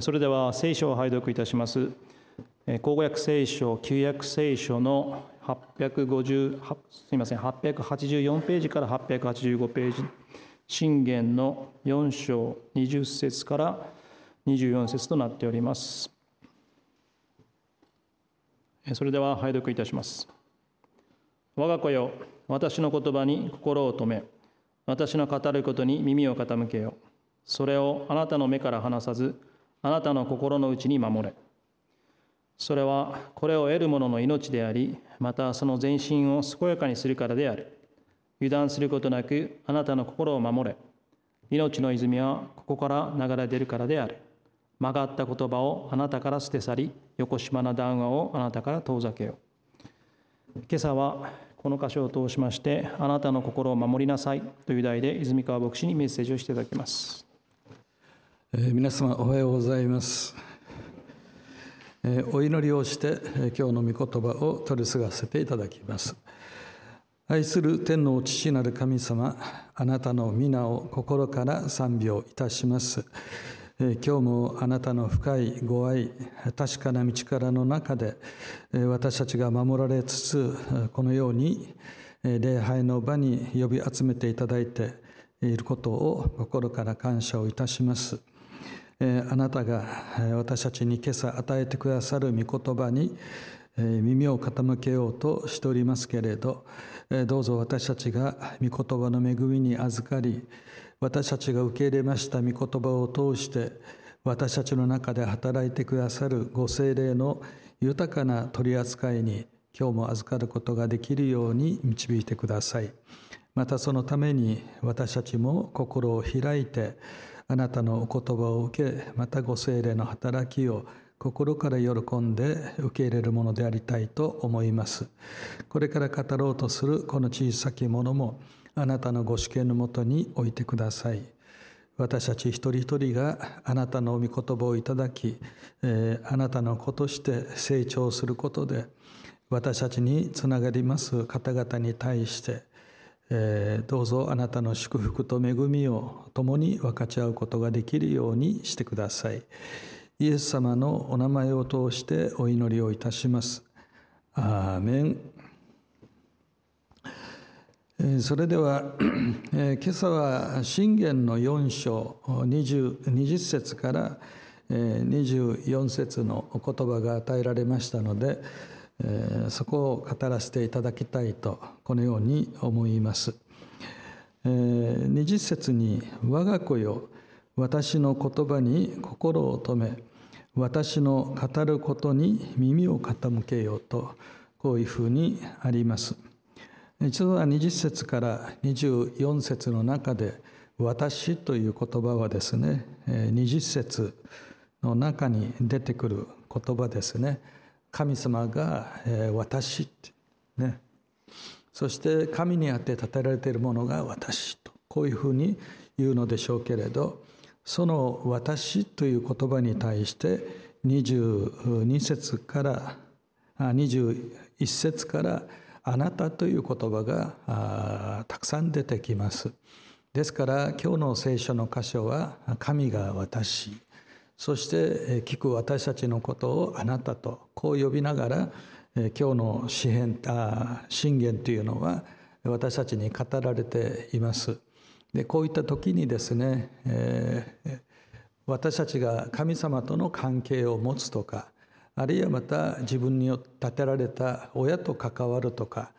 それでは聖書を拝読いたします。口語訳聖書、旧約聖書の850すみません、884ページから885ページ、信玄の4章20節から24節となっております。それでは拝読いたします。我が子よ、私の言葉に心を止め、私の語ることに耳を傾けよ。それをあなたの目から離さず、あなたの心の内に守れ。それはこれを得る者の命であり、またその全身を健やかにするからである。油断することなくあなたの心を守れ。命の泉はここから流れ出るからである。曲がった言葉をあなたから捨て去り、横島な談話をあなたから遠ざけよう。今朝はこの箇所を通しまして、あなたの心を守りなさいという題で泉川牧師にメッセージをしていただきます。えー、皆様おはようございます。えー、お祈りをして、えー、今日の御言葉を取り継がせていただきます。愛する天皇父なる神様、あなたの皆を心から賛美をいたします。今日もあなたの深いご愛、確かな道からの中で私たちが守られつつ、このように礼拝の場に呼び集めていただいていることを心から感謝をいたします。あなたが私たちに今朝与えてくださる御言葉に耳を傾けようとしておりますけれどどうぞ私たちが御言葉の恵みに預かり私たちが受け入れました御言葉を通して私たちの中で働いてくださるご精霊の豊かな取り扱いに今日も預かることができるように導いてください。またそのために私たちも心を開いてあなたのお言葉を受けまたご精霊の働きを心から喜んで受け入れるものでありたいと思います。これから語ろうとするこの小さきものもあなたのご主権のもとに置いてください。私たち一人一人があなたの御言葉をいただき、えー、あなたの子として成長することで私たちにつながります方々に対してえー、どうぞあなたの祝福と恵みを共に分かち合うことができるようにしてください。イエス様のお名前を通してお祈りをいたします。アーメン。それでは、今朝は信玄の4章 20, 20節から24節の言葉が与えられましたので、そこを語らせていただきたいとこのように思います。20節に「我が子よ私の言葉に心を止め私の語ることに耳を傾けよう」とこういうふうにあります。一度は20節から24節の中で「私」という言葉はですね20節の中に出てくる言葉ですね。神様が私ってねそして神にあって立てられているものが私とこういうふうに言うのでしょうけれどその「私」という言葉に対して22節から21節から「あなた」という言葉がたくさん出てきます。ですから今日の聖書の箇所は「神が私」そして聞く私たちのことをあなたとこう呼びながら今日の詩篇信玄というのは私たちに語られています。でこういった時にですね、えー、私たちが神様との関係を持つとかあるいはまた自分に立てられた親と関わるとか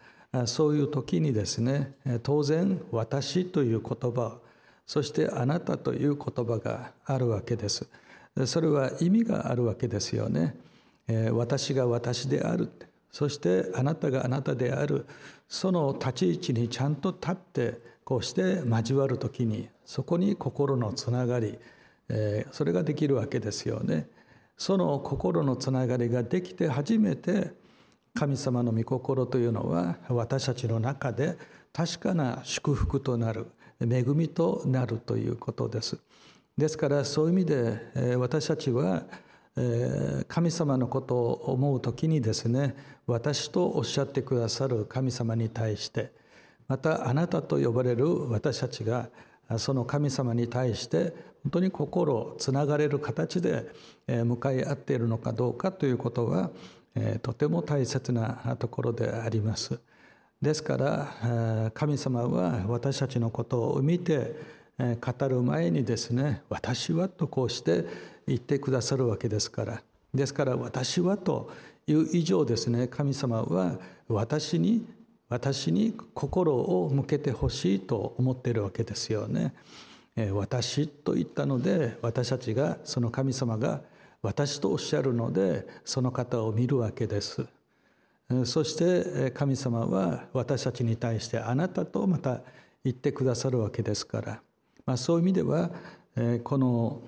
そういう時にですね当然「私」という言葉そして「あなた」という言葉があるわけです。それは意味があるわけですよね。私が私であるそしてあなたがあなたであるその立ち位置にちゃんと立ってこうして交わる時にそこに心のつながりそれができるわけですよね。その心のつながりができて初めて神様の御心というのは私たちの中で確かな祝福となる恵みとなるということです。ですからそういう意味で私たちは神様のことを思う時にですね私とおっしゃってくださる神様に対してまたあなたと呼ばれる私たちがその神様に対して本当に心をつながれる形で向かい合っているのかどうかということはとても大切なところであります。ですから神様は私たちのことを見て語る前にですね「私は」とこうして言ってくださるわけですからですから「私は」という以上ですね神様は私に私に心を向けてほしいと思っているわけですよね。私と言ったので私たちがその神様が私とおっしゃるのでその方を見るわけです。そして神様は私たちに対してあなたとまた言ってくださるわけですから、まあ、そういう意味ではこの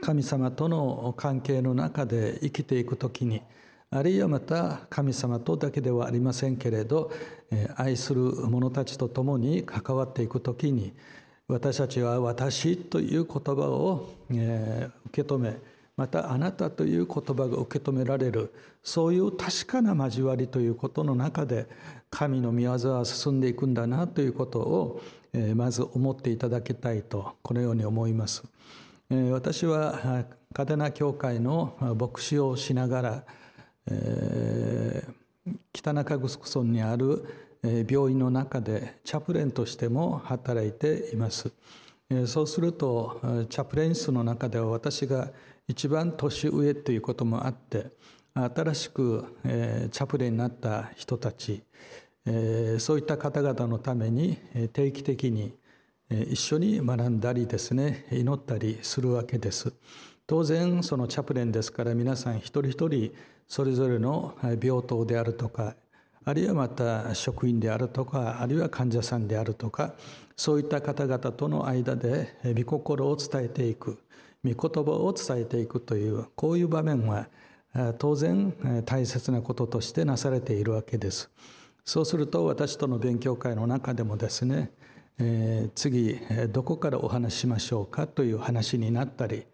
神様との関係の中で生きていく時にあるいはまた神様とだけではありませんけれど愛する者たちと共に関わっていく時に私たちは「私」という言葉を受け止めまたあなたという言葉が受け止められるそういう確かな交わりということの中で神の御業は進んでいくんだなということをまず思っていただきたいとこのように思います。私は嘉手納教会の牧師をしながら北中城村にある病院の中でチャプレンとしても働いています。そうするとチャプレン室の中では私が一番年上ということもあって新しくチャプレンになった人たちそういった方々のために定期的に一緒に学んだりですね祈ったりするわけです当然そのチャプレンですから皆さん一人一人それぞれの病棟であるとかあるいはまた職員であるとかあるいは患者さんであるとかそういった方々との間で御心を伝えていく御言葉を伝えていくというこういう場面は当然大切なこととしてなされているわけです。そうすると私との勉強会の中でもですね、え次どこからお話ししましょうかという話になったり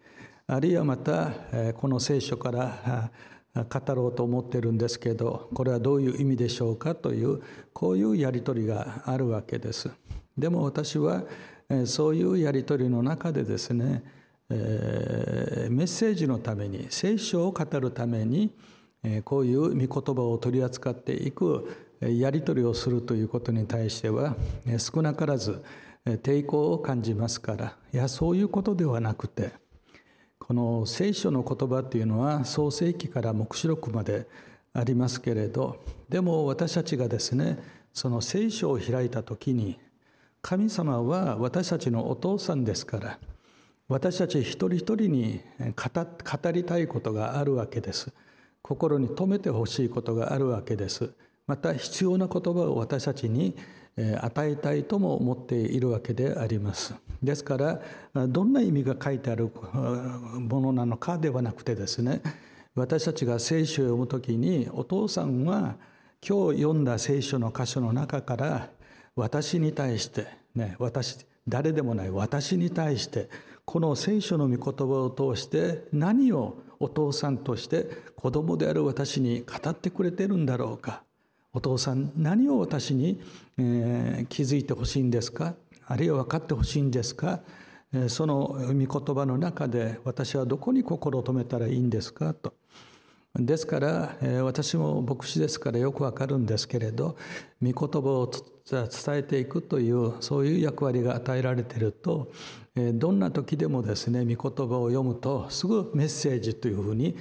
あるいはまたこの聖書から語ろうと思ってるんですけどこれはどういう意味でしょうかというこういうやり取りがあるわけです。でも私はそういうやり取りの中でですねメッセージのために聖書を語るためにこういう御言葉を取り扱っていくやり取りをするということに対しては少なからず抵抗を感じますからいやそういうことではなくてこの聖書の言葉っていうのは創世記から黙示録までありますけれどでも私たちがですねその聖書を開いた時に神様は私たちのお父さんですから私たち一人一人に語りたいことがあるわけです。心に留めてほしいことがあるわけです。また必要な言葉を私たちに与えたいとも思っているわけであります。ですからどんな意味が書いてあるものなのかではなくてですね私たちが聖書を読む時にお父さんは今日読んだ聖書の箇所の中から私に対してね私誰でもない私に対してこの聖書の御言葉を通して何をお父さんとして子供である私に語ってくれてるんだろうか。お父さん何を私に、え気づいてほしいんですか？あるいは分かってほしいんですか？その御言葉の中で私はどこに心を止めたらいいんですか？と。ですから私も牧師ですからよくわかるんですけれど御言葉を伝えていくというそういう役割が与えられているとどんな時でもですね御言葉を読むとすぐメッセージというふうに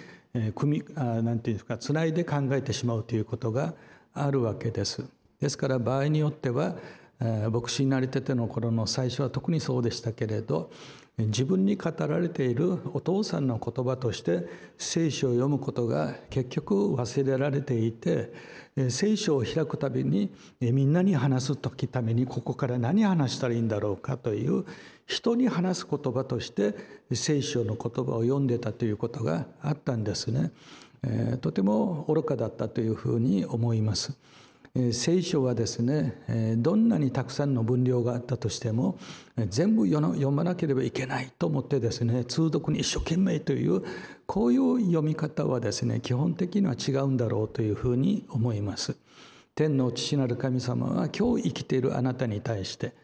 組みなんていうんですかつないで考えてしまうということがあるわけです。ですから場合によっては牧師になりたての頃の最初は特にそうでしたけれど自分に語られているお父さんの言葉として聖書を読むことが結局忘れられていて聖書を開くたびにみんなに話す時ためにここから何話したらいいんだろうかという人に話す言葉として聖書の言葉を読んでたということがあったんですね。とても愚かだったというふうに思います。聖書はですねどんなにたくさんの分量があったとしても全部読まなければいけないと思ってですね通読に一生懸命というこういう読み方はですね基本的には違うんだろうというふうに思います。天の父なる神様は今日生きているあなたに対して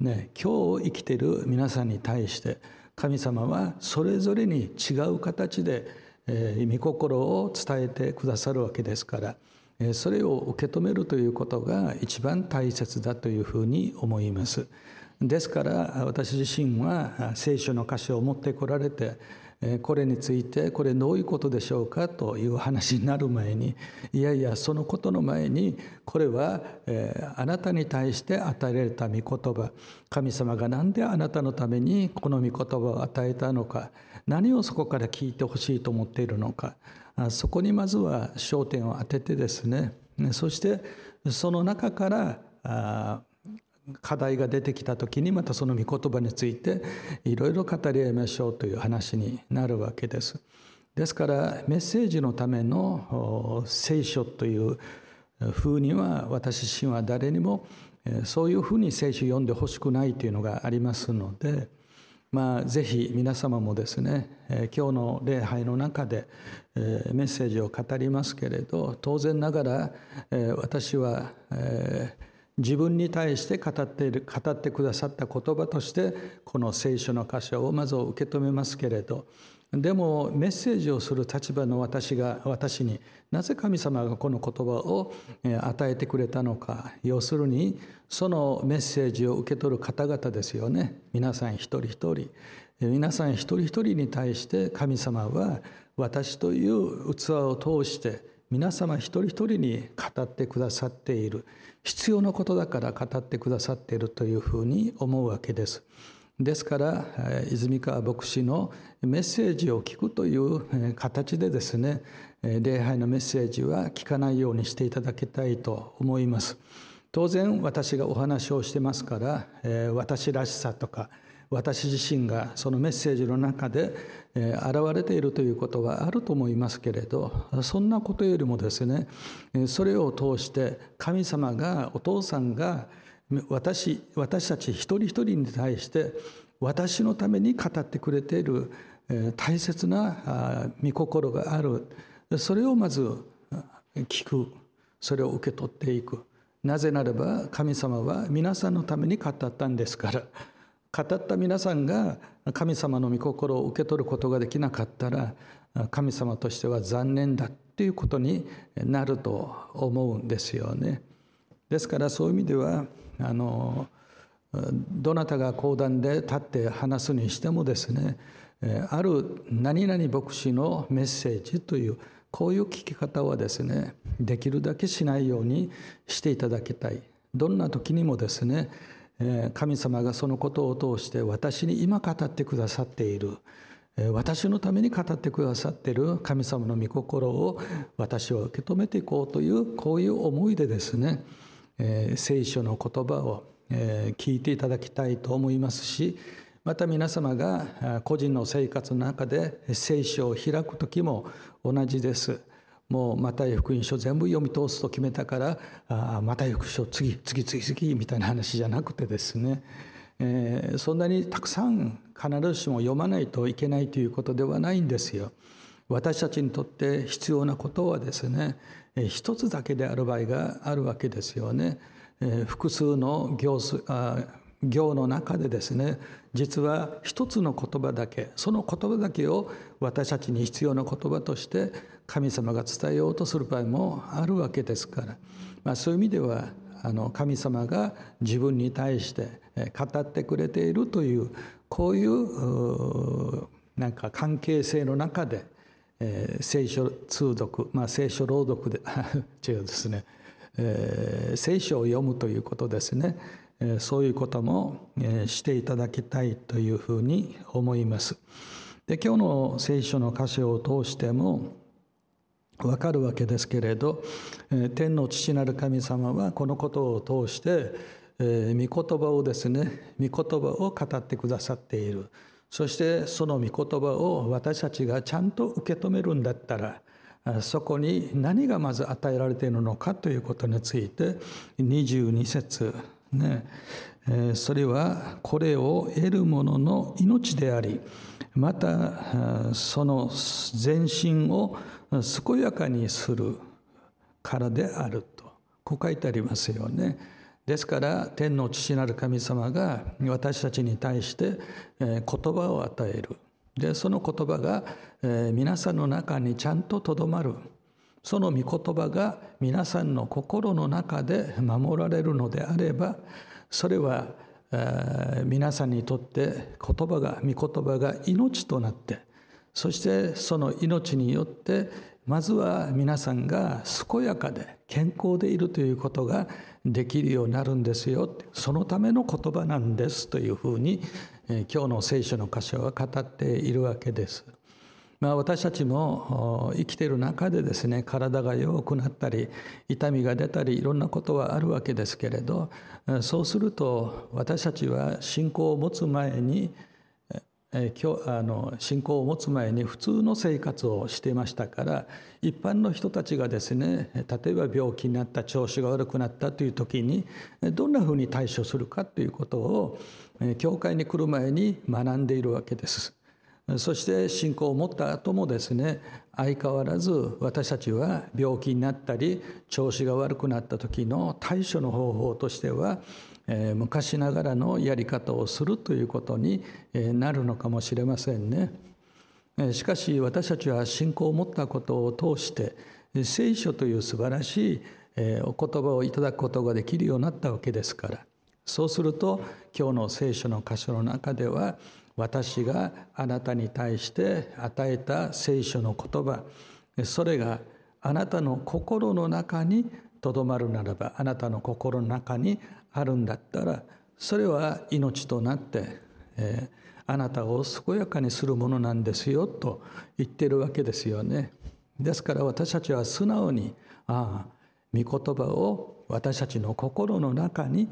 ね、今日生きている皆さんに対して神様はそれぞれに違う形で、えー、御心を伝えてくださるわけですからそれを受け止めるということが一番大切だというふうに思います。ですから私自身は聖書の箇所を持ってこられてこれについてこれどういうことでしょうかという話になる前にいやいやそのことの前にこれはあなたに対して与えられた御言葉神様が何であなたのためにこの御言葉を与えたのか何をそこから聞いてほしいと思っているのかそこにまずは焦点を当ててですねそしてその中から課題が出てきた時にまたその御言葉についていろいろ語り合いましょうという話になるわけです。ですからメッセージのための聖書という風には私自身は誰にもそういうふうに聖書を読んでほしくないというのがありますので、まあ、ぜひ皆様もですねえ今日の礼拝の中でえメッセージを語りますけれど当然ながらえ私はえ自分に対して語っている語ってくださった言葉としてこの聖書の箇所をまず受け止めますけれど。でもメッセージをする立場の私が私になぜ神様がこの言葉を与えてくれたのか。要するにそのメッセージを受け取る方々ですよね。皆さん一人一人。皆さん一人一人に対して神様は私という器を通して皆様一人一人に語ってくださっている。必要なことだから語ってくださっているというふうに思うわけです。ですから泉川牧師のメッセージを聞くという形でですね礼拝のメッセージは聞かないようにしていただきたいと思います。当然私がお話をしてますから私らしさとか私自身がそのメッセージの中で現れているということはあると思いますけれどそんなことよりもですねそれを通して神様がお父さんが私私たち一人一人に対して私のために語ってくれている大切な御心があるそれをまず聞く。それを受け取っていく。なぜならば神様は皆さんのために語ったんですから。語った皆さんが神様の御心を受け取ることができなかったら神様としては残念だっていうことになると思うんですよね。ですからそういう意味ではあのどなたが講談で立って話すにしてもですねある何々牧師のメッセージというこういう聞き方はですねできるだけしないようにしていただきたい。どんな時にもですね神様がそのことを通して私に今語ってくださっている。私のために語ってくださっている神様の御心を私は受け止めていこうというこういう思いでですね聖書の言葉を聞いていただきたいと思いますしまた皆様が個人の生活の中で聖書を開く時も同じです。もうマタイ福音書全部読み通すと決めたからあマタイ福音書次次次次みたいな話じゃなくてですね、えー、そんなにたくさん必ずしも読まないといけないということではないんですよ。私たちにとって必要なことはですね一つだけである場合があるわけですよね。複数の行行の中でですね実は一つの言葉だけその言葉だけを私たちに必要な言葉として神様が伝えようとする場合もあるわけですから、まあ、そういう意味ではあの神様が自分に対して語ってくれているというこういうなんか関係性の中で、えー、聖書通読、まあ、聖書朗読で 違うですね、えー、聖書を読むということですね。そういうこともしていただきたいというふうに思います。で今日の聖書の箇所を通してもわかるわけですけれど天の父なる神様はこのことを通して御言葉をですね御言葉を語ってくださっているそしてその御言葉を私たちがちゃんと受け止めるんだったらそこに何がまず与えられているのかということについて22節ね。えそれはこれを得る者の命でありまたその全身を健やかにするからであると。こう書いてありますよね。ですから天の父なる神様が私たちに対して言葉を与える。でその言葉が皆さんの中にちゃんととどまる。その御言葉が皆さんの心の中で守られるのであればそれは皆さんにとって言葉が御言葉が命となってそしてその命によってまずは皆さんが健やかで健康でいるということができるようになるんですよそのための言葉なんですというふうに今日の聖書の箇所は語っているわけです。まあ、私たちも生きている中でですね体が弱くなったり痛みが出たりいろんなことはあるわけですけれどそうすると私たちは信仰を持つ前にあの信仰を持つ前に普通の生活をしていましたから一般の人たちがですね例えば病気になった調子が悪くなったという時にどんなふうに対処するかということを教会に来る前に学んでいるわけです。そして信仰を持った後もですね相変わらず私たちは病気になったり調子が悪くなった時の対処の方法としては昔ながらのやり方をするということになるのかもしれませんね。しかし私たちは信仰を持ったことを通して聖書という素晴らしいお言葉をいただくことができるようになったわけですからそうすると今日の聖書の箇所の中では私があなたに対して与えた聖書の言葉それがあなたの心の中にとどまるならばあなたの心の中にあるんだったらそれは命となって、えー、あなたを健やかにするものなんですよと言ってるわけですよね。ですから私たちは素直にああ御言葉を私たちの心の中に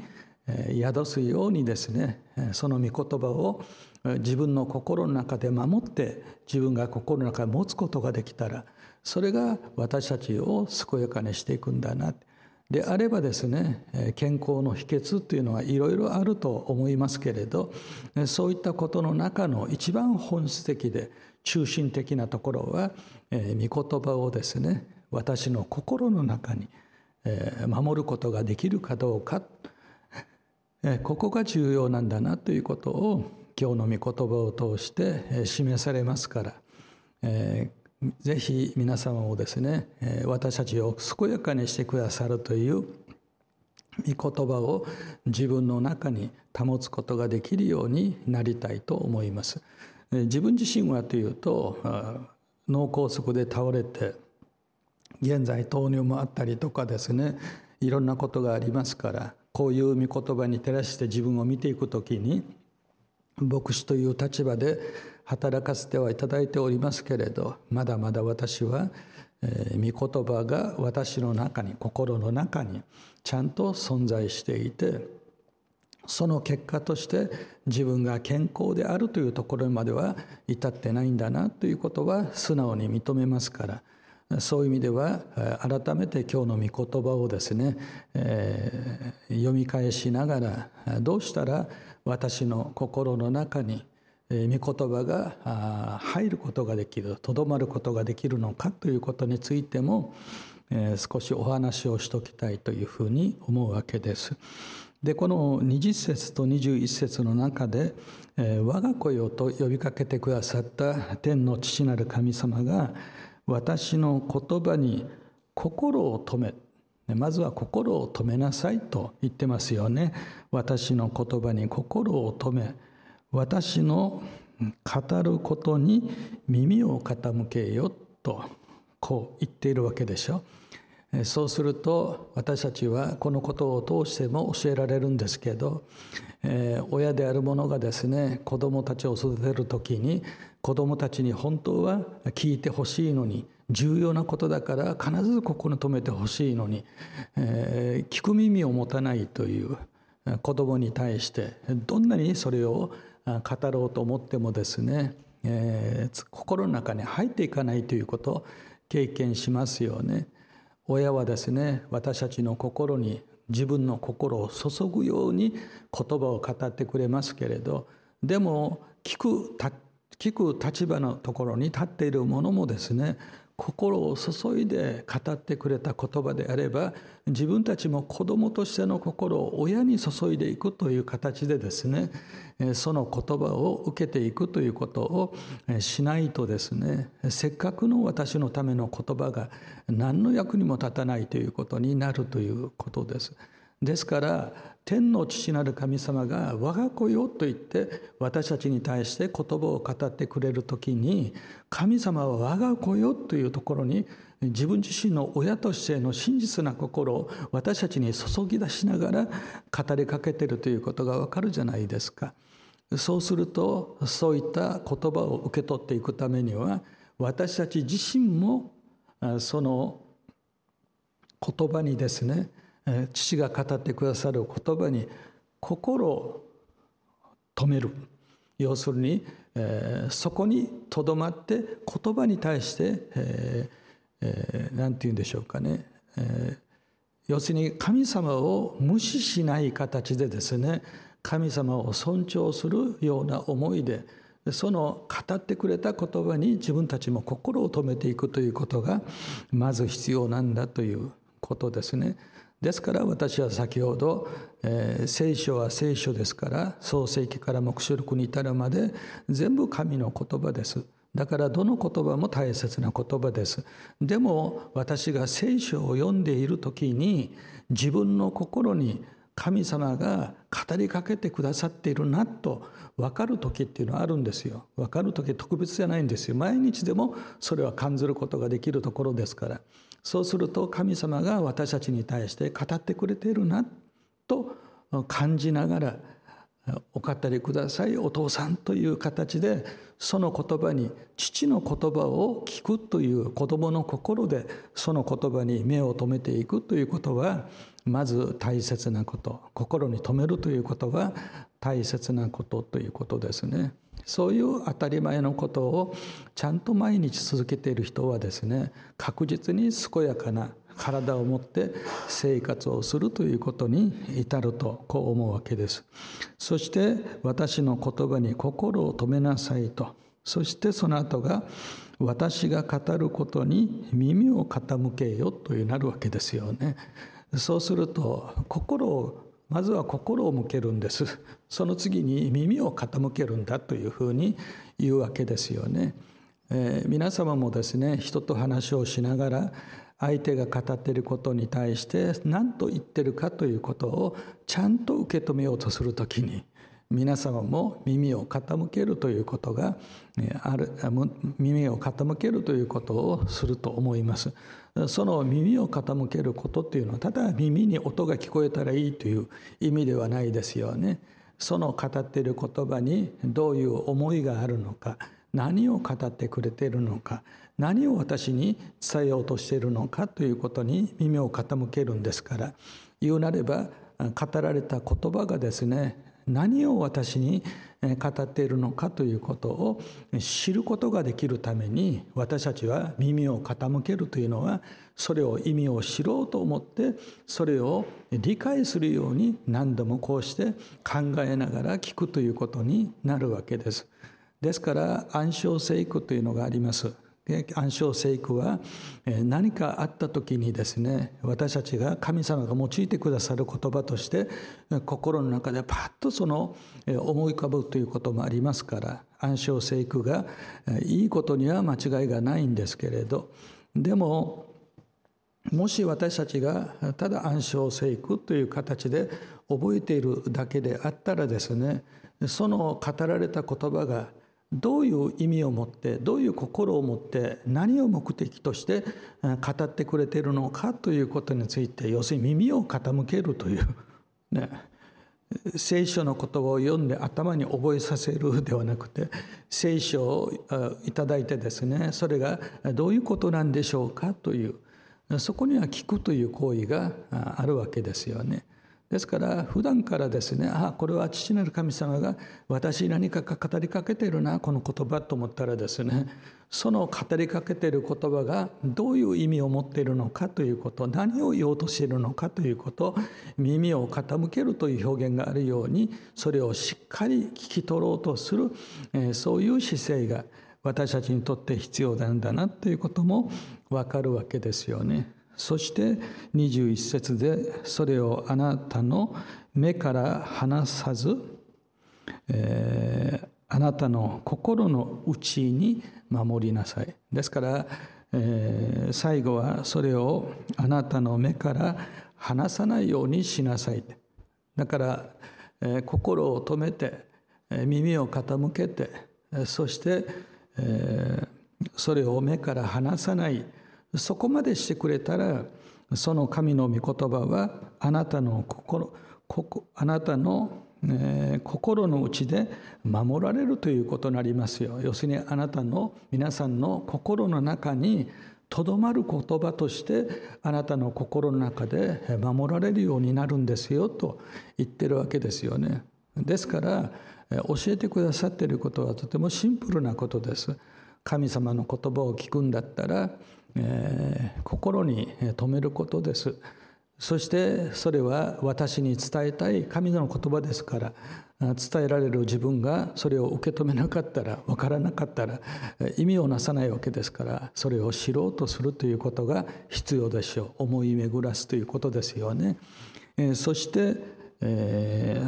宿すようにですねその御言葉を自分の心の中で守って自分が心の中で持つことができたらそれが私たちを健やかにしていくんだな。であればですね健康の秘訣っていうのはいろいろあると思いますけれどそういったことの中の一番本質的で中心的なところは御言葉をですね私の心の中に守ることができるかどうか。ここが重要なんだなということを今日の御言葉を通して示されますから、えー、ぜひ皆様もですね私たちを健やかにしてくださるという御言葉を自分の中に保つことができるようになりたいと思います。自分自身はというと脳梗塞で倒れて現在糖尿もあったりとかですねいろんなことがありますからこういう御言葉に照らして自分を見ていくときに牧師という立場で働かせてはいただいておりますけれどまだまだ私は、えー、御言葉が私の中に心の中にちゃんと存在していてその結果として自分が健康であるというところまでは至ってないんだなということは素直に認めますからそういう意味では改めて今日の御言葉をですね、えー、読み返しながらどうしたら私の心の中に御言葉が入ることができるとどまることができるのかということについても少しお話をしておきたいというふうに思うわけです。でこの20節と21節の中で「我が子よ」と呼びかけてくださった天の父なる神様が私の言葉に心を止めまずは心を止めなさいと言ってますよね。私の言葉に心を止め、私の語ることに耳を傾けよとこう言っているわけでしょ。そうすると私たちはこのことを通しても教えられるんですけど、えー、親である者がですね子どもたちを育てる時に子どもたちに本当は聞いてほしいのに重要なことだから必ずここに留めてほしいのに、えー、聞く耳を持たないという子供に対してどんなにそれを語ろうと思ってもですね、えー、心の中に入っていかないということを経験しますよね。親はですね私たちの心に自分の心を注ぐように言葉を語ってくれますけれどでも聞く聞く立場のところに立っている者もですね心を注いで語ってくれた言葉であれば自分たちも子供としての心を親に注いでいくという形でですねその言葉を受けていくということをしないとですねせっかくの私のための言葉が何の役にも立たないということになるということです。ですから天の父なる神様が「我が子よ」と言って私たちに対して言葉を語ってくれる時に神様は我が子よというところに自分自身の親としての真実な心を私たちに注ぎ出しながら語りかけているということがわかるじゃないですか。そうするとそういった言葉を受け取っていくためには私たち自身もその言葉にですね父が語ってくださる言葉に心を止める要するに、そこにとどまって言葉に対して何、えーえー、て言うんでしょうかね、要するに神様を無視しない形でですね神様を尊重するような思いでその語ってくれた言葉に自分たちも心を止めていくということがまず必要なんだということですね。ですから私は先ほど、えー、聖書は聖書ですから創世記から黙示録に至るまで全部神の言葉です。だからどの言葉も大切な言葉です。でも私が聖書を読んでいる時に自分の心に神様が語りかけてくださっているなと分かる時っていうのはあるんですよ。分かる時特別じゃないんですよ。毎日でもそれは感じることができるところですから。そうすると神様が私たちに対して語ってくれているなと感じながらお語りくださいお父さんという形でその言葉に父の言葉を聞くという子供の心でその言葉に目を留めていくということはまず大切なこと心に留めるということは大切なことということですね。そういう当たり前のことをちゃんと毎日続けている人はですね確実に健やかな体を持って生活をするということに至るとこう思うわけです。そして私の言葉に心を止めなさいと。そしてその後が私が語ることに耳を傾けよというなるわけですよね。そうすると心をまずは心を向けるんです。その次に耳を傾けるんだというふうに言うわけですよね、えー、皆様もですね人と話をしながら相手が語っていることに対して何と言ってるかということをちゃんと受け止めようとする時に皆様も耳を傾けるということがある耳を傾けるということをすると思います。その耳を傾けることっていうのはただ耳に音が聞こえたらいいという意味ではないですよね。その語っている言葉にどういう思いがあるのか何を語ってくれているのか何を私に伝えようとしているのかということに耳を傾けるんですから言うなれば語られた言葉がですね何を私に語っているのかということを知ることができるために私たちは耳を傾けるというのはそれを意味を知ろうと思ってそれを理解するように何度もこうして考えながら聞くということになるわけです。ですから暗唱聖句というのがあります。暗唱聖句は何かあった時にですね私たちが神様が用いてくださる言葉として心の中でパッとその思い浮かぶということもありますから暗唱聖句がいいことには間違いがないんですけれどでももし私たちがただ暗唱聖句という形で覚えているだけであったらですねその語られた言葉がどういう意味を持ってどういう心を持って何を目的として語ってくれているのかということについて要するに耳を傾けるという、ね、聖書の言葉を読んで頭に覚えさせるではなくて聖書をいただいてですねそれがどういうことなんでしょうかというそこには聞くという行為があるわけですよね。ですから普段からですねああこれは父なる神様が私に何か語りかけてるなこの言葉と思ったらですねその語りかけてる言葉がどういう意味を持っているのかということ何を言おうとしているのかということ耳を傾けるという表現があるようにそれをしっかり聞き取ろうとするえそういう姿勢が私たちにとって必要なんだなということもわかるわけですよね。そして21節でそれをあなたの目から離さず、えー、あなたの心の内に守りなさい。ですから、えー、最後はそれをあなたの目から離さないようにしなさい。だから、えー、心を止めて、耳を傾けて、そして、えー、それを目から離さないそこまでしてくれたらその神の御言葉はあなたの心あなたの、えー、心の内で守られるということになりますよ要するにあなたの皆さんの心の中にとどまる言葉としてあなたの心の中で守られるようになるんですよと言ってるわけですよね。ですから教えてくださっていることはとてもシンプルなことです。神様の言葉を聞くんだったら、えー、心に留めることです。そしてそれは私に伝えたい神の言葉ですから伝えられる自分がそれを受け止めなかったら分からなかったら意味をなさないわけですからそれを知ろうとするということが必要でしょう思い巡らすということですよね。そして、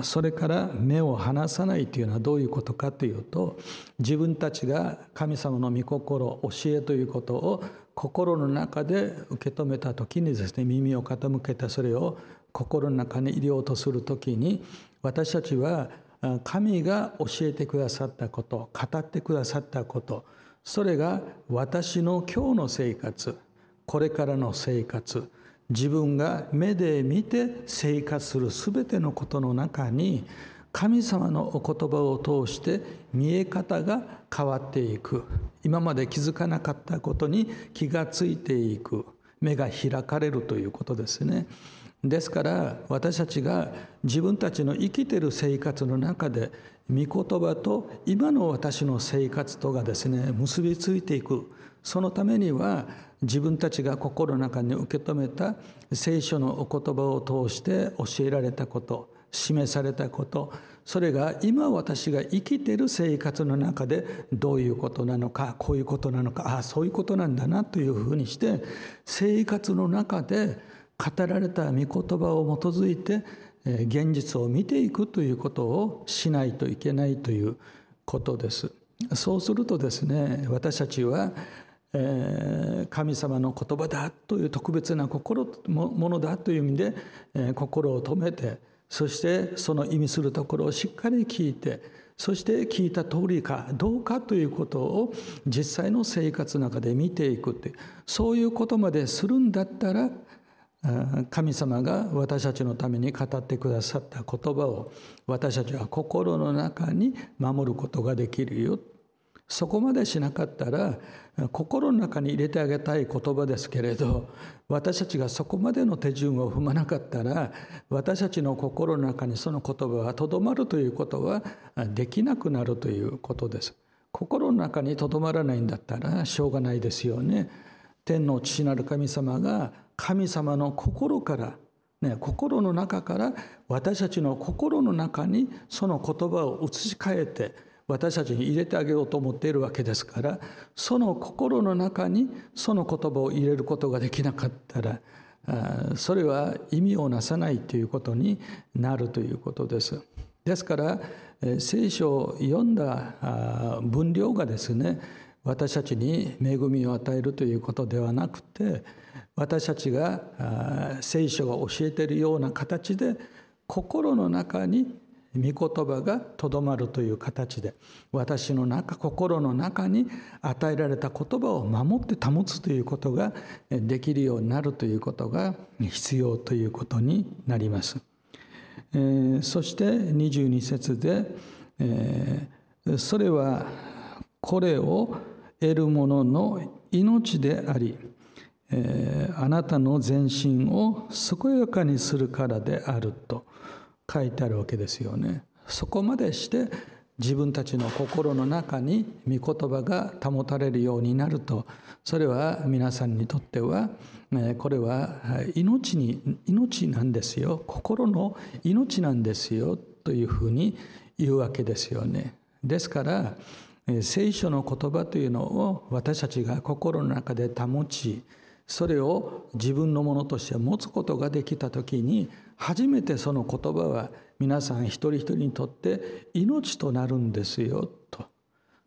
それから目を離さないというのはどういうことかというと自分たちが神様の御心教えということを心の中で受け止めた時にですね耳を傾けてそれを心の中に入れようとする時に私たちは神が教えてくださったこと語ってくださったことそれが私の今日の生活これからの生活自分が目で見て生活する全てのことの中に神様のお言葉を通して見え方が変わっていく。今まで気づかなかったことに気がついていく。目が開かれるということですね。ですから私たちが自分たちの生きてる生活の中で御言葉と今の私の生活とがですね結びついていく。そのためには自分たちが心の中に受け止めた聖書のお言葉を通して教えられたこと示されたことそれが今私が生きている生活の中でどういうことなのかこういうことなのかああそういうことなんだなというふうにして生活の中で語られた御言葉を基づいて現実を見ていくということをしないといけないということです。そうするとですね私たちは神様の言葉だという特別な心ものだという意味で心を止めてそしてその意味するところをしっかり聞いてそして聞いた通りかどうかということを実際の生活の中で見ていくってそういうことまでするんだったら神様が私たちのために語ってくださった言葉を私たちは心の中に守ることができるよそこまでしなかったら心の中に入れてあげたい言葉ですけれど私たちがそこまでの手順を踏まなかったら私たちの心の中にその言葉はとどまるということはできなくなるということです。心の中にとどまらないんだったらしょうがないですよね。天の父なる神様が神様の心からね、心の中から私たちの心の中にその言葉を移し替えて私たちに入れてあげようと思っているわけですからその心の中にその言葉を入れることができなかったらそれは意味をなさないということになるということです。ですから聖書を読んだ分量がですね私たちに恵みを与えるということではなくて私たちが聖書が教えているような形で心の中に御言葉がとどまるという形で私の中心の中に与えられた言葉を守って保つということができるようになるということが必要ということになります。えー、そして22節で、えー、それはこれを得る者の命であり、えー、あなたの全身を健やかにするからであると。書いてあるわけですよね。そこまでして自分たちの心の中に御言葉が保たれるようになるとそれは皆さんにとってはこれは命に命なんですよ心の命なんですよというふうに言うわけですよね。ですから聖書の言葉というのを私たちが心の中で保ちそれを自分のものとして持つことができた時に初めてその言葉は皆さん一人一人にとって命となるんですよと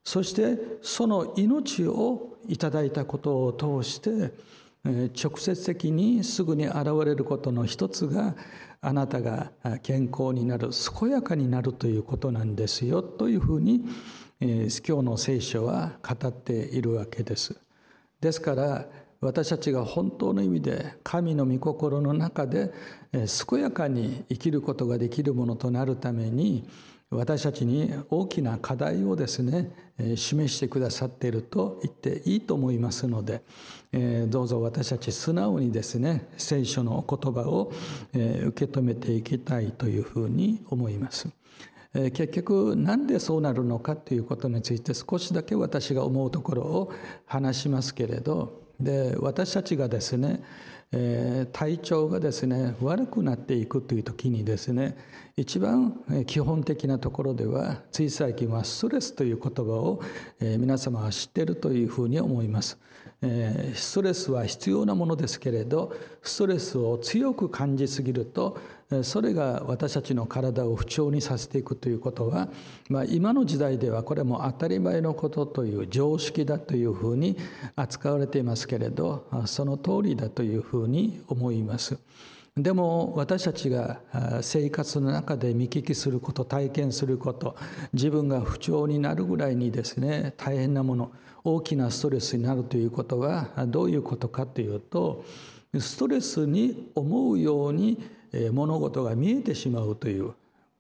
そしてその命をいただいたことを通して直接的にすぐに現れることの一つがあなたが健康になる健やかになるということなんですよというふうに今日の聖書は語っているわけです。ですから私たちが本当の意味で神の御心の中で健やかに生きることができるものとなるために私たちに大きな課題をですね示してくださっていると言っていいと思いますのでどうぞ私たち素直にですね聖書の言葉を受け止めていきたいというふうに思います。結局なんでそうなるのかということについて少しだけ私が思うところを話しますけれどで私たちがですね、えー、体調がですね悪くなっていくという時にですね一番基本的なところではつい最近はストレスという言葉を、えー、皆様は知っているというふうに思います。え、ストレスは必要なものですけれどストレスを強く感じすぎるとそれが私たちの体を不調にさせていくということは、まあ、今の時代ではこれも当たり前のことという常識だというふうに扱われていますけれどその通りだというふうに思います。でも私たちが生活の中で見聞きすること体験すること自分が不調になるぐらいにですね大変なもの大きなストレスになるということはどういうことかというとストレスに思うように物事が見えてしまうという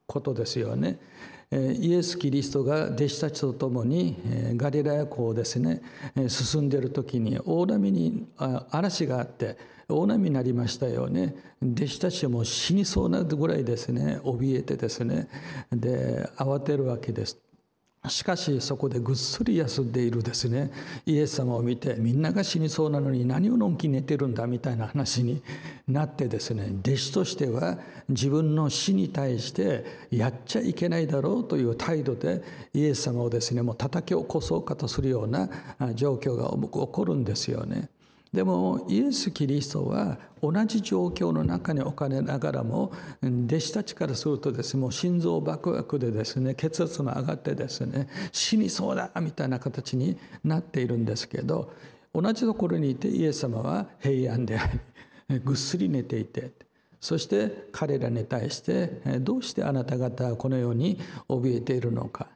ことですよね。イエス・キリストが弟子たちと共にガリラヤ湖をですね進んでいる時に大波に嵐があって大波になりましたよね。弟子たちはもう死にそうなぐらいですね怯えてですね。で慌てるわけです。しかしそこでぐっすり休んでいるですねイエス様を見てみんなが死にそうなのに何をのんき寝てるんだみたいな話になってですね弟子としては自分の死に対してやっちゃいけないだろうという態度でイエス様をですねもう叩き起こそうかとするような状況が起こるんですよね。でもイエス・キリストは同じ状況の中に置かれながらも弟子たちからするとですねもう心臓バクバクでですね血圧も上がってですね死にそうだみたいな形になっているんですけど同じところにいてイエス様は平安でありぐっすり寝ていてそして彼らに対してどうしてあなた方はこのように怯えているのか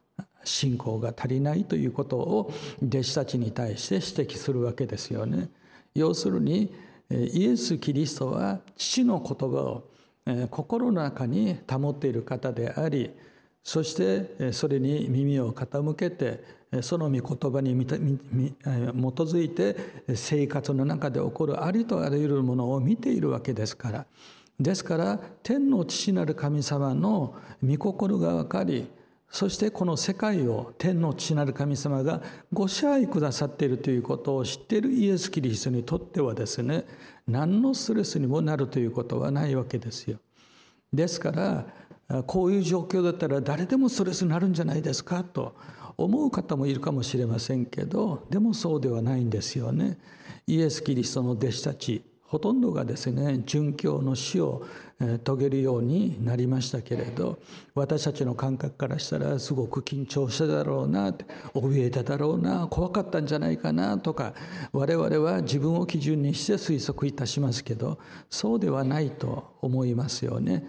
信仰が足りないということを弟子たちに対して指摘するわけですよね。要するにイエス・キリストは父の言葉を心の中に保っている方でありそしてそれに耳を傾けてその御言葉に基づいて生活の中で起こるありとあらゆるものを見ているわけですから。ですから天の父なる神様の御心が分かりそしてこの世界を天の父なる神様がご支配くださっているということを知っているイエス・キリストにとってはですね何のストレスにもなるということはないわけですよ。ですからこういう状況だったら誰でもストレスになるんじゃないですかと思う方もいるかもしれませんけどでもそうではないんですよね。イエス・キリストの弟子たちほとんどがですね殉教の死を遂げるようになりましたけれど私たちの感覚からしたらすごく緊張しただろうな怯えただろうな怖かったんじゃないかなとか我々は自分を基準にして推測いたしますけどそうではないと思いますよね。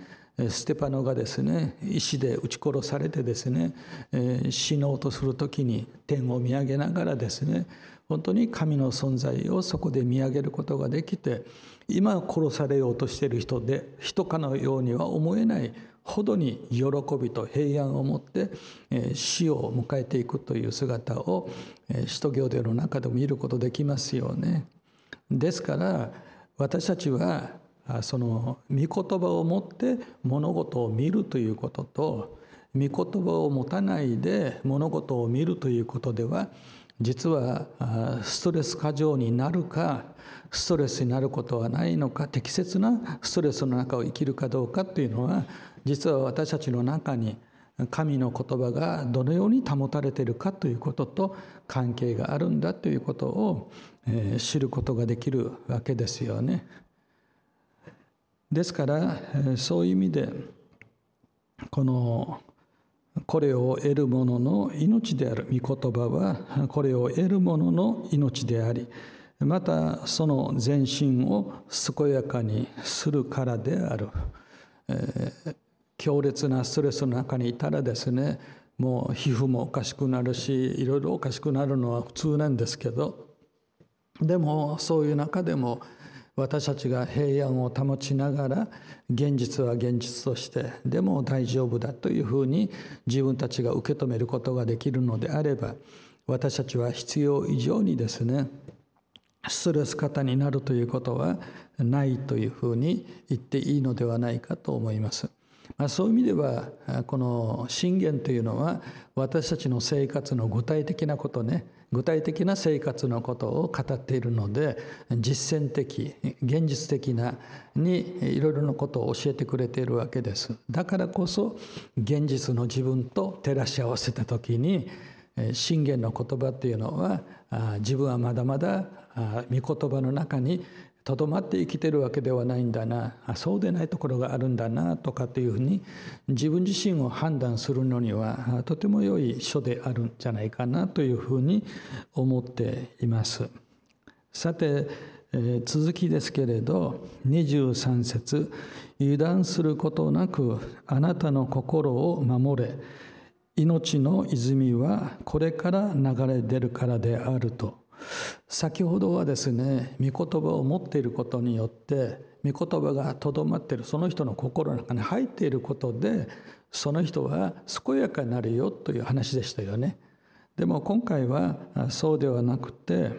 ステパノがですね石で撃ち殺されてですね死のうとする時に天を見上げながらですね本当に神の存在をそこで見上げることができて今殺されようとしている人で人かのようには思えないほどに喜びと平安を持って死を迎えていくという姿を使徒行伝の中でも見ることできますよね。ですから私たちはその御言葉を持って物事を見るということと御言葉を持たないで物事を見るということでは実はストレス過剰になるかストレスになることはないのか適切なストレスの中を生きるかどうかっていうのは実は私たちの中に神の言葉がどのように保たれているかということと関係があるんだということを知ることができるわけですよね。ですからそういう意味でこのこれを得る者の命である。御言葉はこれを得る者の命でありまたその全身を健やかにするからである、えー、強烈なストレスの中にいたらですねもう皮膚もおかしくなるしいろいろおかしくなるのは普通なんですけどでもそういう中でも私たちが平安を保ちながら現実は現実としてでも大丈夫だというふうに自分たちが受け止めることができるのであれば私たちは必要以上にですねストレス型になるということはないというふうに言っていいのではないかと思います。まあ、そういう意味ではこの信玄というのは私たちの生活の具体的なことね具体的な生活のことを語っているので実践的現実的なにいろいろなことを教えてくれているわけです。だからこそ現実の自分と照らし合わせた時に信玄の言葉っていうのは自分はまだまだ御言葉の中にとどまって生きてるわけではないんだな。そうでないところがあるんだなとかっていうふうに自分自身を判断するのにはとても良い書であるんじゃないかなというふうに思っています。さて、えー、続きですけれど23節。油断することなくあなたの心を守れ。命の泉はこれから流れ出るからであると。先ほどはですね御言葉を持っていることによって御言葉がとどまっているその人の心の中に入っていることでその人は健やかになるよという話でしたよね。でも今回はそうではなくて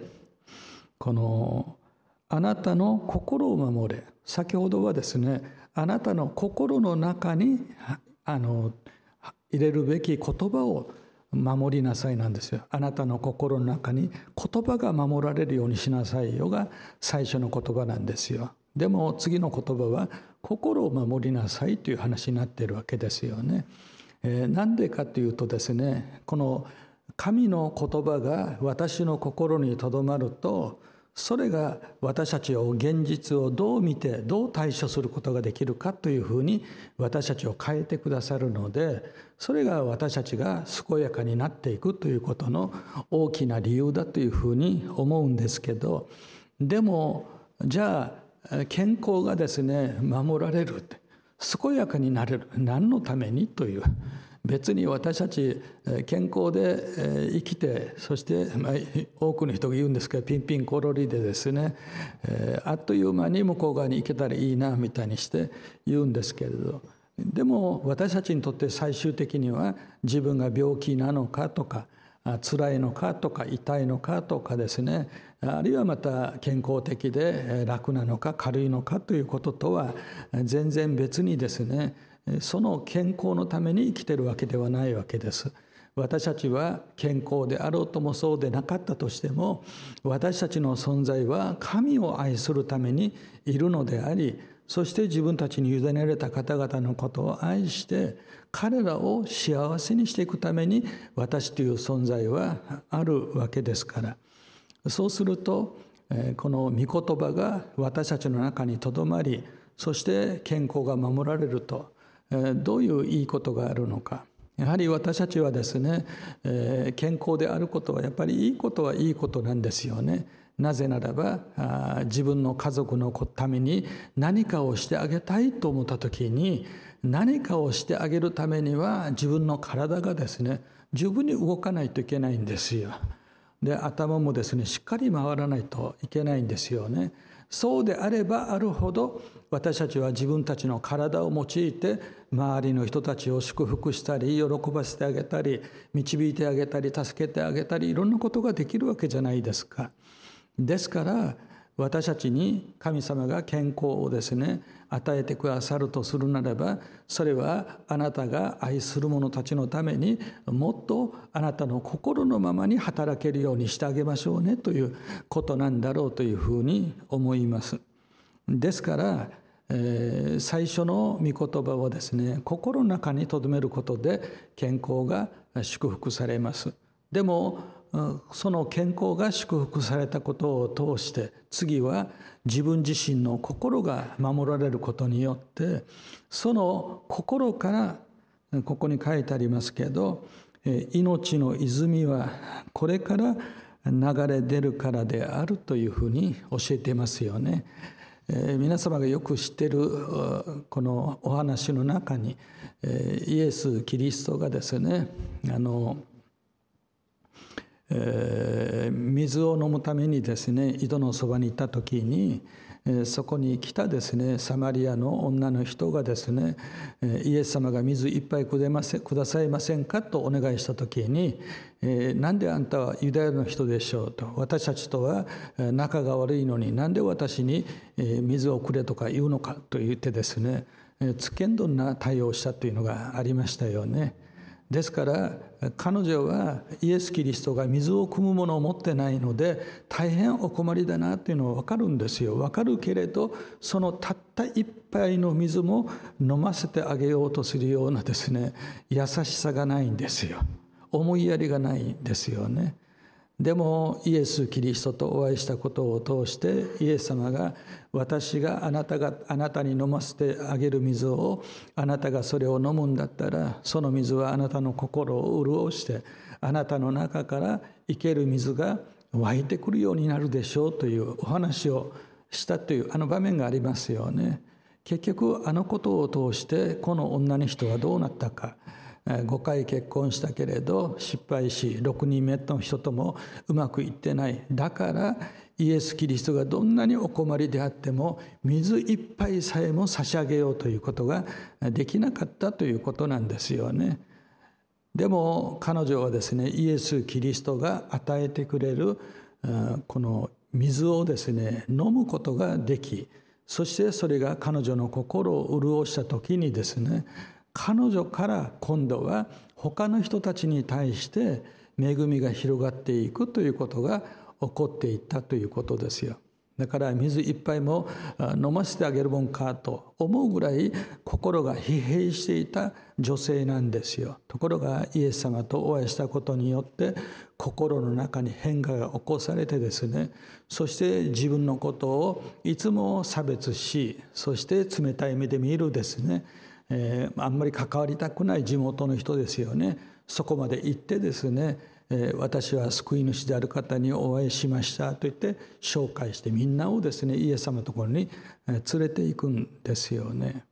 このあなたの心を守れ先ほどはですねあなたの心の中にあの入れるべき言葉を守りなさいなんですよあなたの心の中に言葉が守られるようにしなさいよが最初の言葉なんですよでも次の言葉は心を守りなさいという話になっているわけですよね。えー、なんでかというとですねこの神の言葉が私の心にとどまるとそれが私たちを現実をどう見てどう対処することができるかというふうに私たちを変えてくださるのでそれが私たちが健やかになっていくということの大きな理由だというふうに思うんですけどでもじゃあ健康がですね守られる健やかになれる何のためにという別に私たち健康で生きてそして多くの人が言うんですけどピンピンコロリでですねあっという間に向こう側に行けたらいいなみたいにして言うんですけれど。でも私たちにとって最終的には自分が病気なのかとか辛いのかとか痛いのかとかですねあるいはまた健康的で楽なのか軽いのかということとは全然別にですねその健康のために生きてるわけではないわけです。私たちは健康であろうともそうでなかったとしても私たちの存在は神を愛するためにいるのでありそして自分たちに委ねられた方々のことを愛して彼らを幸せにしていくために私という存在はあるわけですからそうするとこの御言葉が私たちの中にとどまりそして健康が守られるとどういういいことがあるのかやはり私たちはですね健康であることはやっぱりいいことはいいことなんですよね。なぜならば自分の家族のために何かをしてあげたいと思った時に何かをしてあげるためには自分の体がですね十分に動かないといけないんですよ。で頭もですねしっかり回らないといけないんですよね。そうであればあるほど私たちは自分たちの体を用いて周りの人たちを祝福したり喜ばせてあげたり導いてあげたり助けてあげたりいろんなことができるわけじゃないですか。ですから私たちに神様が健康をですね与えてくださるとするならばそれはあなたが愛する者たちのためにもっとあなたの心のままに働けるようにしてあげましょうねということなんだろうというふうに思います。ですから最初の御言葉をですね心の中に留めることで健康が祝福されますでもその健康が祝福されたことを通して次は自分自身の心が守られることによってその心からここに書いてありますけど命の泉はこれから流れ出るからであるというふうに教えていますよね。皆様がよく知っているこのお話の中にイエス・キリストがですねあのえ水を飲むためにですね井戸のそばに行った時にえそこに来たですねサマリアの女の人がですねえイエス様が水一杯くださいませんかとお願いした時にえなんであんたはユダヤの人でしょうと私たちとは仲が悪いのになんで私に水をくれとか言うのかと言ってですねつけんどんな対応をしたというのがありましたよね。ですから彼女はイエス・キリストが水を汲むものを持ってないので大変お困りだなっていうのは分かるんですよ。分かるけれどそのたった一杯の水も飲ませてあげようとするようなですね優しさがないんですよ。思いやりがないんですよね。でもイエス・キリストとお会いしたことを通してイエス様が私があなたがあなたに飲ませてあげる水をあなたがそれを飲むんだったらその水はあなたの心を潤してあなたの中から生ける水が湧いてくるようになるでしょうというお話をしたというあの場面がありますよね。結局あのことを通してこの女の人はどうなったか。5回結婚したけれど失敗し6人目の人ともうまくいってないだからイエス・キリストがどんなにお困りであっても水一杯さえも差し上げようということができなかったということなんですよね。でも彼女はですねイエス・キリストが与えてくれるこの水をですね飲むことができそしてそれが彼女の心を潤した時にですね彼女から今度は他の人たちに対して恵みが広がっていくということが起こっていったということですよ。だから水一杯も飲ませてあげるもんかと思うぐらい心が疲弊していた女性なんですよ。ところがイエス様とお会いしたことによって心の中に変化が起こされてですねそして自分のことをいつも差別しそして冷たい目で見るですねえー、あんまり関わりたくない地元の人ですよねそこまで行ってですね、えー、私は救い主である方にお会いしましたと言って紹介してみんなをですねイエス様のところに連れていくんですよね。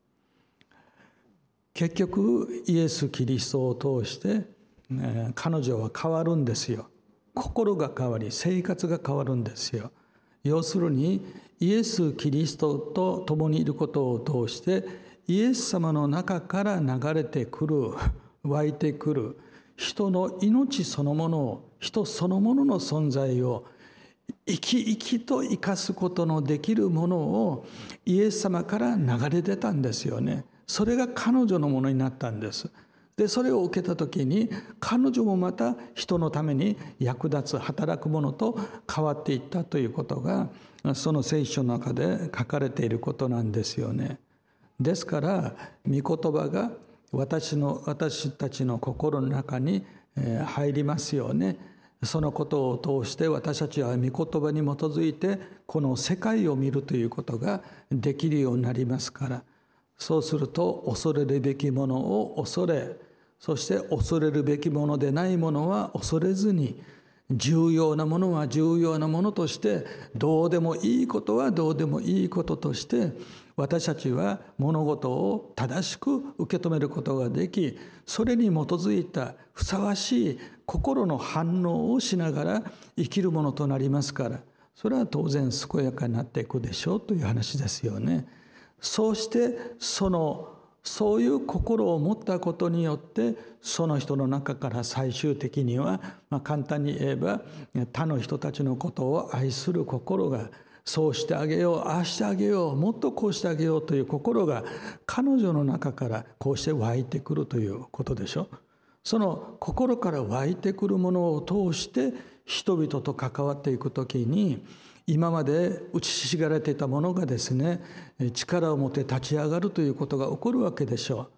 結局イエス・キリストを通して、えー、彼女は変わるんですよ。心が変わり生活が変わるんですよ。要するにイエス・キリストと共にいることを通してイエス様の中から流れてくる 湧いてくる人の命そのものを人そのものの存在を生き生きと生かすことのできるものをイエス様から流れ出たんですよね。それが彼女のものになったんです。でそれを受けた時に彼女もまた人のために役立つ働くものと変わっていったということがその聖書の中で書かれていることなんですよね。ですから御言葉が私の私たちの心の中に入りますよねそのことを通して私たちは御言葉に基づいてこの世界を見るということができるようになりますからそうすると恐れるべきものを恐れそして恐れるべきものでないものは恐れずに重要なものは重要なものとしてどうでもいいことはどうでもいいこととして私たちは物事を正しく受け止めることができそれに基づいたふさわしい心の反応をしながら生きるものとなりますからそれは当然健やかになっていくでしょうという話ですよね。そうしてそのそういう心を持ったことによってその人の中から最終的には、まあ、簡単に言えば他の人たちのことを愛する心がそうしてあげようああしてあげようもっとこうしてあげようという心が彼女の中からこうして湧いてくるということでしょ？その心から湧いてくるものを通して人々と関わっていく時に今まで打ちひしがれていたものがですね力を持って立ち上がるということが起こるわけでしょう。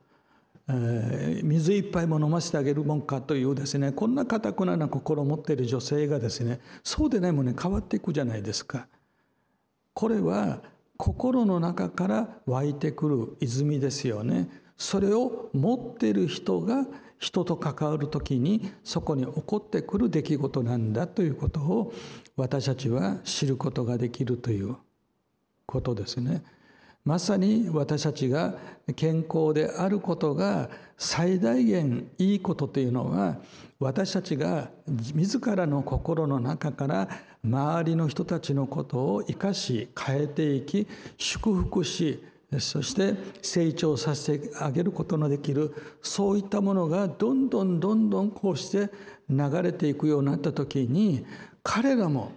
えー、水一杯も飲ませてあげるもんかというですねこんなかたくなな心を持っている女性がですねそうでないものに変わっていくじゃないですか。これは心の中から湧いてくる泉ですよね。それを持っている人が人と関わる時にそこに起こってくる出来事なんだということを私たちは知ることができるということですね。まさに私たちが健康であることが最大限いいことというのは私たちが自らの心の中から周りの人たちのことを生かし変えていき祝福しそして成長させてあげることのできるそういったものがどんどんどんどんこうして流れていくようになった時に彼らも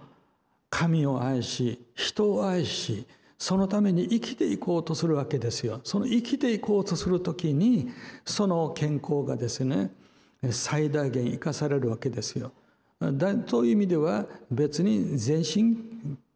神を愛し人を愛しそのために生きていこうとするわけですよ。その生きていこうとする時にその健康がですね最大限生かされるわけですよ。だそういう意味では別に全身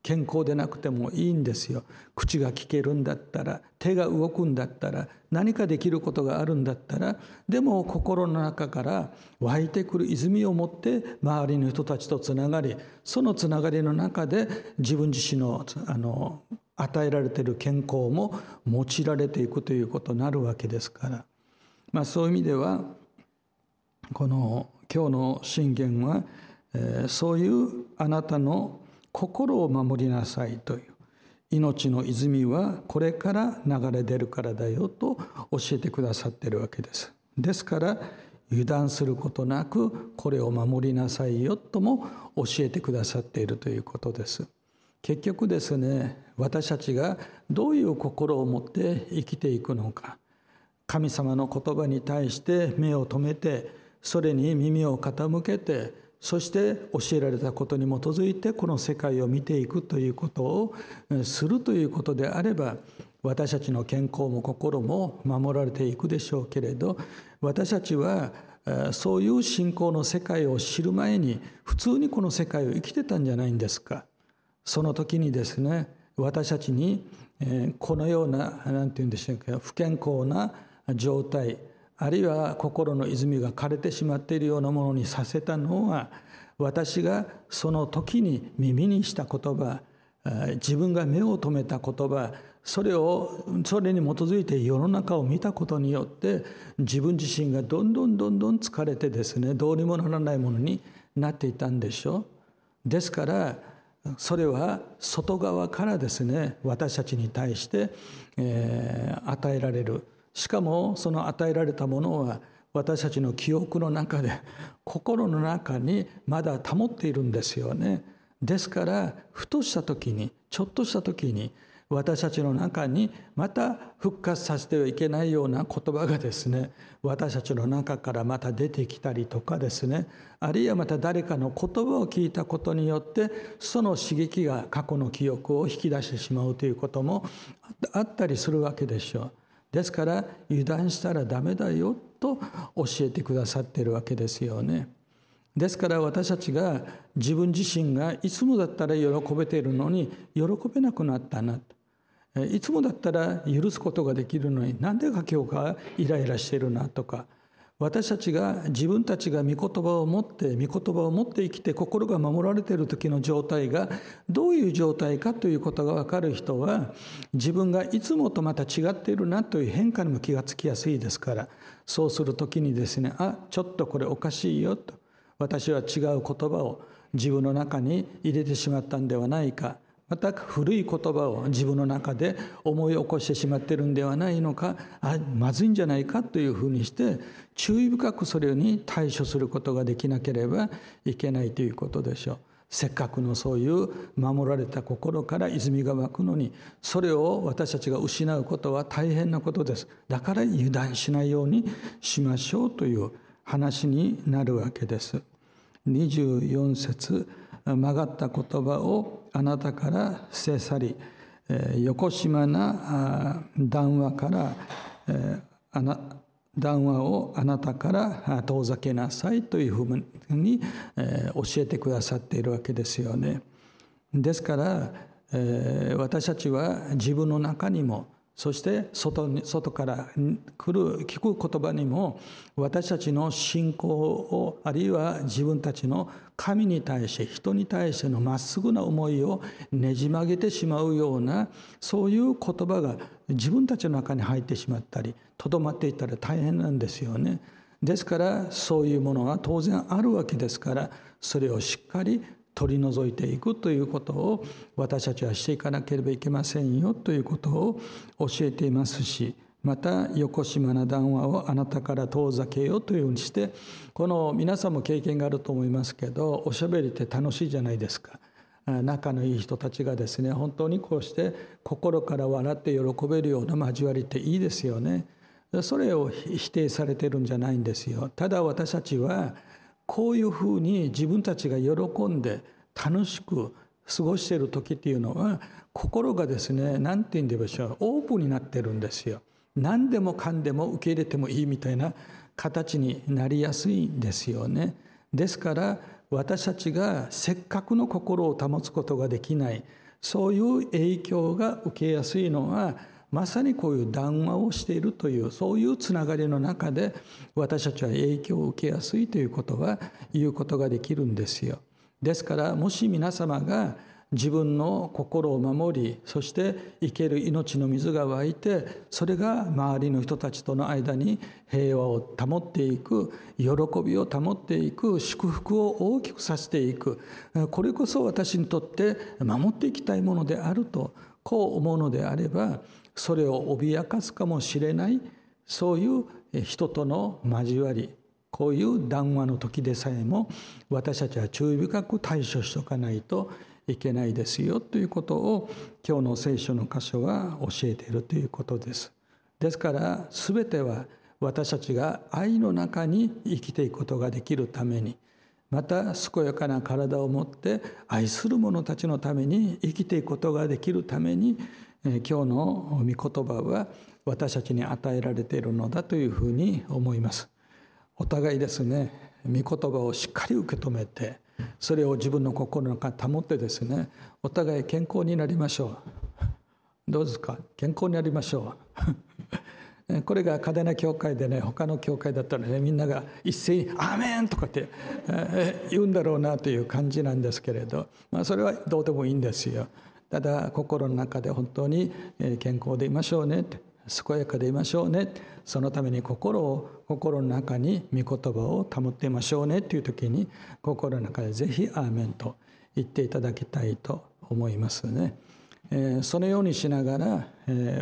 健康でなくてもいいんですよ。口が聞けるんだったら手が動くんだったら何かできることがあるんだったらでも心の中から湧いてくる泉を持って周りの人たちとつながりそのつながりの中で自分自身のあの与えられている健康も用いられていくということになるわけですから、まあ、そういう意味ではこの今日の信玄は、そういうあなたの心を守りなさいという命の泉はこれから流れ出るからだよと教えてくださっているわけです。ですから油断することなくこれを守りなさいよとも教えてくださっているということです。結局ですね私たちがどういう心を持って生きていくのか神様の言葉に対して目を留めてそれに耳を傾けてそして教えられたことに基づいてこの世界を見ていくということをするということであれば私たちの健康も心も守られていくでしょうけれど私たちはそういう信仰の世界を知る前に普通にこの世界を生きてたんじゃないんですか。その時にですね私たちにこのような何て言うんでしょうか不健康な状態あるいは心の泉が枯れてしまっているようなものにさせたのは私がその時に耳にした言葉自分が目を留めた言葉それをそれに基づいて世の中を見たことによって自分自身がどんどんどんどん疲れてですねどうにもならないものになっていたんでしょう。ですからそれは外側からですね私たちに対して、えー、与えられるしかもその与えられたものは私たちの記憶の中で心の中にまだ保っているんですよね。ですからふとした時にちょっとした時に私たちの中にまた復活させてはいけないような言葉がですね私たちの中からまた出てきたりとかですねあるいはまた誰かの言葉を聞いたことによってその刺激が過去の記憶を引き出してしまうということもあったりするわけでしょう。ですから油断したらダメだよと教えてくださっているわけですよね。ですから私たちが自分自身がいつもだったら喜べているのに喜べなくなったないつもだったら許すことができるのになんでか今日かイライラしてるなとか私たちが自分たちが御言葉を持って御言葉を持って生きて心が守られている時の状態がどういう状態かということが分かる人は自分がいつもとまた違っているなという変化にも気がつきやすいですからそうする時にですねあちょっとこれおかしいよと私は違う言葉を自分の中に入れてしまったんではないかまた古い言葉を自分の中で思い起こしてしまってるんではないのかあまずいんじゃないかというふうにして注意深くそれに対処することができなければいけないということでしょう。せっかくのそういう守られた心から泉が湧くのにそれを私たちが失うことは大変なことですだから油断しないようにしましょうという話になるわけです24節曲がった言葉をあなたから捨て去り横島な談話から談話をあなたから遠ざけなさいというふうに教えてくださっているわけですよね。ですから、私たちは自分の中にもそして外に外から来る聞く言葉にも私たちの信仰をあるいは自分たちの神に対して人に対してのまっすぐな思いをねじ曲げてしまうようなそういう言葉が自分たちの中に入ってしまったりとどまっていたら大変なんですよね。ですからそういうものは当然あるわけですからそれをしっかり取り除いていくということを私たちはしていかなければいけませんよということを教えていますしまた横島な談話をあなたから遠ざけようというふうにしてこの皆さんも経験があると思いますけどおしゃべりって楽しいじゃないですか。仲のいい人たちがですね本当にこうして心から笑って喜べるような交わりっていいですよね。それを否定されてるんじゃないんですよ。ただ私たちはこういうふうに自分たちが喜んで楽しく過ごしている時っていうのは心がですね何て言うんでしょうオープンになってるんですよ。何でもかんでも受け入れてもいいみたいな形になりやすいんですよね。ですから私たちがせっかくの心を保つことができないそういう影響が受けやすいのはまさにこういう談話をしているというそういうつながりの中で私たちは影響を受けやすいということは言うことができるんですよ。ですからもし皆様が自分の心を守りそして生ける命の水が湧いてそれが周りの人たちとの間に平和を保っていく喜びを保っていく祝福を大きくさせていくこれこそ私にとって守っていきたいものであるとこう思うのであればそれを脅かすかもしれないそういう人との交わりこういう談話の時でさえも私たちは注意深く対処しておかないといけないですよということを今日の聖書の箇所は教えているということです。ですから全ては私たちが愛の中に生きていくことができるためにまた健やかな体を持って愛する者たちのために生きていくことができるために今日の御言葉は私たちに与えられているのだというふうに思います。お互いですね御言葉をしっかり受け止めてそれを自分の心の中に保ってですねお互い健康になりましょうどうですか？健康になりましょう これが嘉手納教会でね他の教会だったらねみんなが一斉に「アーメン!」とかって言うんだろうなという感じなんですけれど、まあ、それはどうでもいいんですよ。ただ心の中で本当に健康でいましょうね健やかでいましょうねそのために心を心の中に御言葉を保っていましょうねっていう時に心の中でぜひ「アーメン」と言っていただきたいと思いますね。そのようにしながら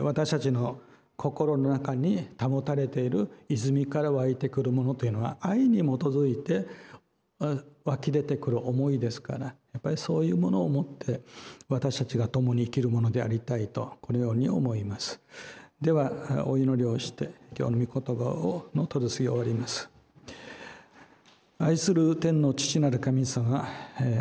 私たちの心の中に保たれている泉から湧いてくるものというのは愛に基づいて湧き出てくる思いですからやっぱりそういうものを持って私たちが共に生きるものでありたいとこのように思います。ではお祈りをして今日の御言葉をの取り次ぎ終わります。愛する天の父なる神様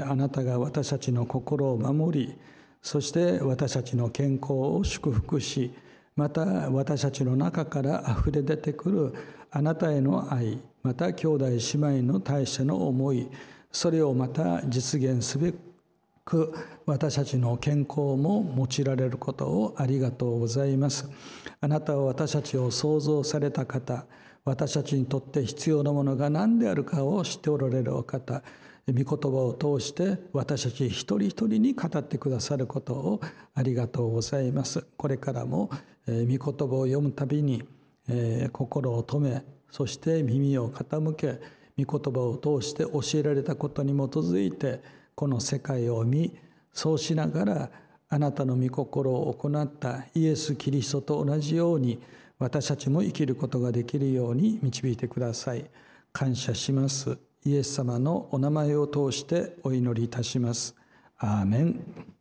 あなたが私たちの心を守りそして私たちの健康を祝福しまた私たちの中からあふれ出てくるあなたへの愛また兄弟姉妹の大社の思いそれをまた実現すべく私たちの健康も用いられることをありがとうございます。あなたは私たちを創造された方私たちにとって必要なものが何であるかを知っておられるお方御言葉を通して私たち一人一人に語ってくださることをありがとうございます。これからも御言葉を読むたびに心を止めそして耳を傾け御言葉を通して教えられたことに基づいてこの世界を見そうしながらあなたの御心を行ったイエス・キリストと同じように私たちも生きることができるように導いてください。感謝します。イエス様のお名前を通してお祈りいたします。アーメン。